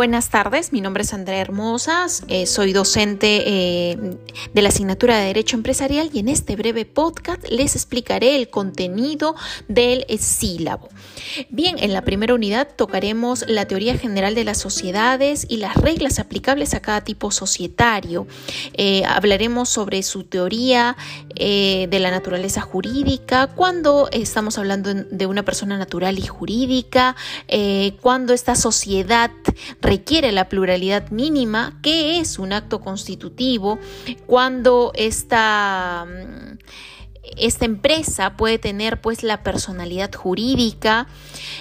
Buenas tardes, mi nombre es Andrea Hermosas, eh, soy docente eh, de la asignatura de Derecho Empresarial y en este breve podcast les explicaré el contenido del sílabo. Bien, en la primera unidad tocaremos la teoría general de las sociedades y las reglas aplicables a cada tipo societario. Eh, hablaremos sobre su teoría de la naturaleza jurídica, cuando estamos hablando de una persona natural y jurídica, cuando esta sociedad requiere la pluralidad mínima, que es un acto constitutivo, cuando esta mm, esta empresa puede tener pues la personalidad jurídica,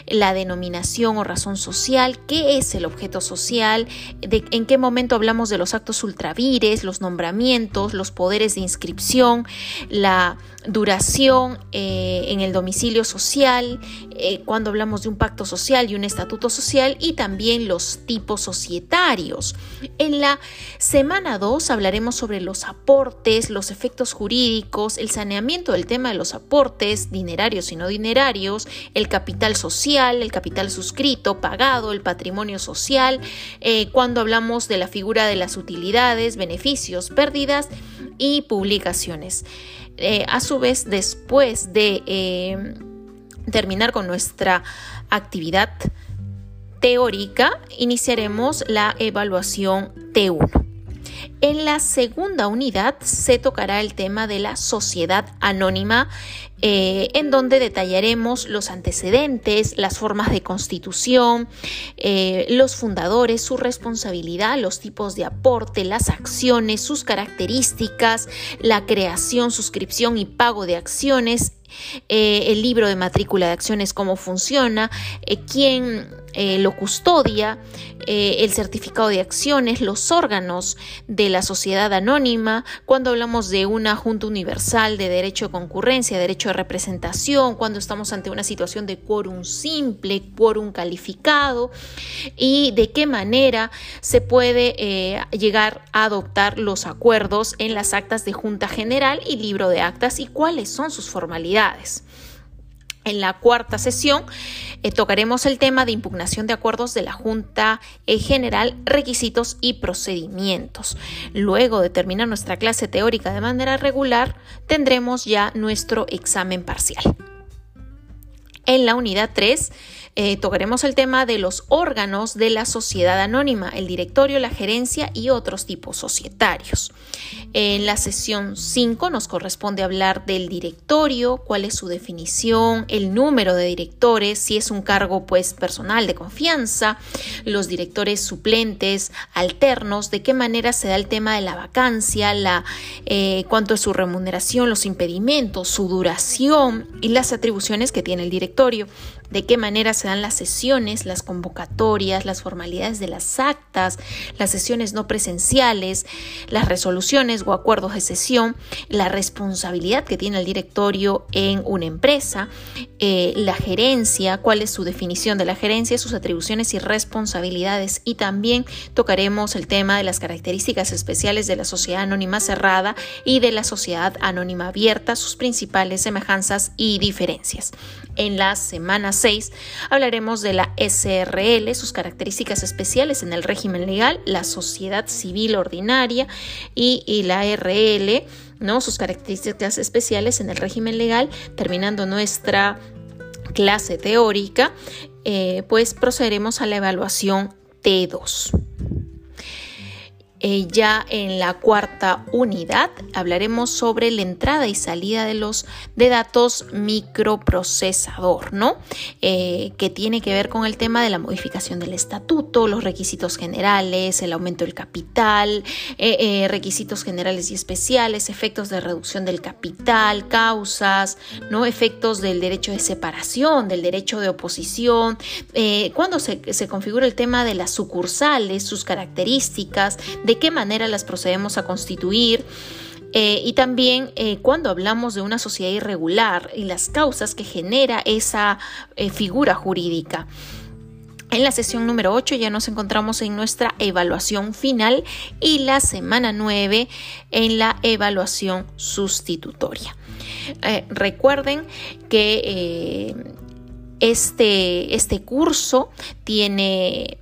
la denominación o razón social, qué es el objeto social, en qué momento hablamos de los actos ultravires, los nombramientos, los poderes de inscripción, la duración eh, en el domicilio social, eh, cuando hablamos de un pacto social y un estatuto social y también los tipos societarios. En la semana 2 hablaremos sobre los aportes, los efectos jurídicos, el saneamiento del tema de los aportes, dinerarios y no dinerarios, el capital social, el capital suscrito, pagado, el patrimonio social, eh, cuando hablamos de la figura de las utilidades, beneficios, pérdidas y publicaciones. Eh, a su vez, después de eh, terminar con nuestra actividad teórica, iniciaremos la evaluación T1. En la segunda unidad se tocará el tema de la sociedad anónima, eh, en donde detallaremos los antecedentes, las formas de constitución, eh, los fundadores, su responsabilidad, los tipos de aporte, las acciones, sus características, la creación, suscripción y pago de acciones, eh, el libro de matrícula de acciones, cómo funciona, quién lo custodia, el certificado de acciones, los órganos de la sociedad anónima, cuando hablamos de una junta universal de derecho de concurrencia, derecho de representación, cuando estamos ante una situación de quórum simple, quórum calificado y de qué manera se puede eh, llegar a adoptar los acuerdos en las actas de Junta General y libro de actas y cuáles son sus formalidades. En la cuarta sesión eh, tocaremos el tema de impugnación de acuerdos de la Junta eh, General, requisitos y procedimientos. Luego de terminar nuestra clase teórica de manera regular, tendremos ya nuestro examen parcial. En la unidad 3 eh, tocaremos el tema de los órganos de la sociedad anónima, el directorio, la gerencia y otros tipos societarios. En la sesión 5 nos corresponde hablar del directorio, cuál es su definición, el número de directores, si es un cargo pues personal de confianza, los directores suplentes, alternos, de qué manera se da el tema de la vacancia, la, eh, cuánto es su remuneración, los impedimentos, su duración y las atribuciones que tiene el de qué manera se dan las sesiones, las convocatorias, las formalidades de las actas, las sesiones no presenciales, las resoluciones o acuerdos de sesión, la responsabilidad que tiene el directorio en una empresa, eh, la gerencia, cuál es su definición de la gerencia, sus atribuciones y responsabilidades y también tocaremos el tema de las características especiales de la sociedad anónima cerrada y de la sociedad anónima abierta, sus principales semejanzas y diferencias. En las semanas 6 hablaremos de la SRL, sus características especiales en el régimen legal, la sociedad civil ordinaria y, la RL, ¿no? sus características especiales en el régimen legal, terminando nuestra clase teórica, eh, pues procederemos a la evaluación T2. Eh, ya en la cuarta unidad hablaremos sobre la entrada y salida de los de datos microprocesador, ¿no? Eh, que tiene que ver con el tema de la modificación del estatuto, los requisitos generales, el aumento del capital, eh, requisitos generales y especiales, efectos de reducción del capital, causas, ¿no? Efectos del derecho de separación, del derecho de oposición, cuando se, se configura el tema de las sucursales, sus características, de qué manera las procedemos a constituir. Eh, y también eh, cuando hablamos de una sociedad irregular y las causas que genera esa eh, figura jurídica. En la sesión número 8 ya nos encontramos en nuestra evaluación final y la semana 9 en la evaluación sustitutoria. recuerden que este, este curso tiene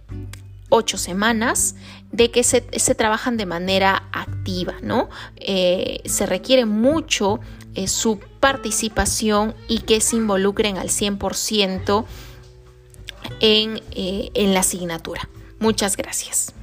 ocho semanas de que se, trabajan de manera activa, ¿no? Eh, se requiere mucho eh, su participación y que se involucren al 100% en, en la asignatura. Muchas gracias.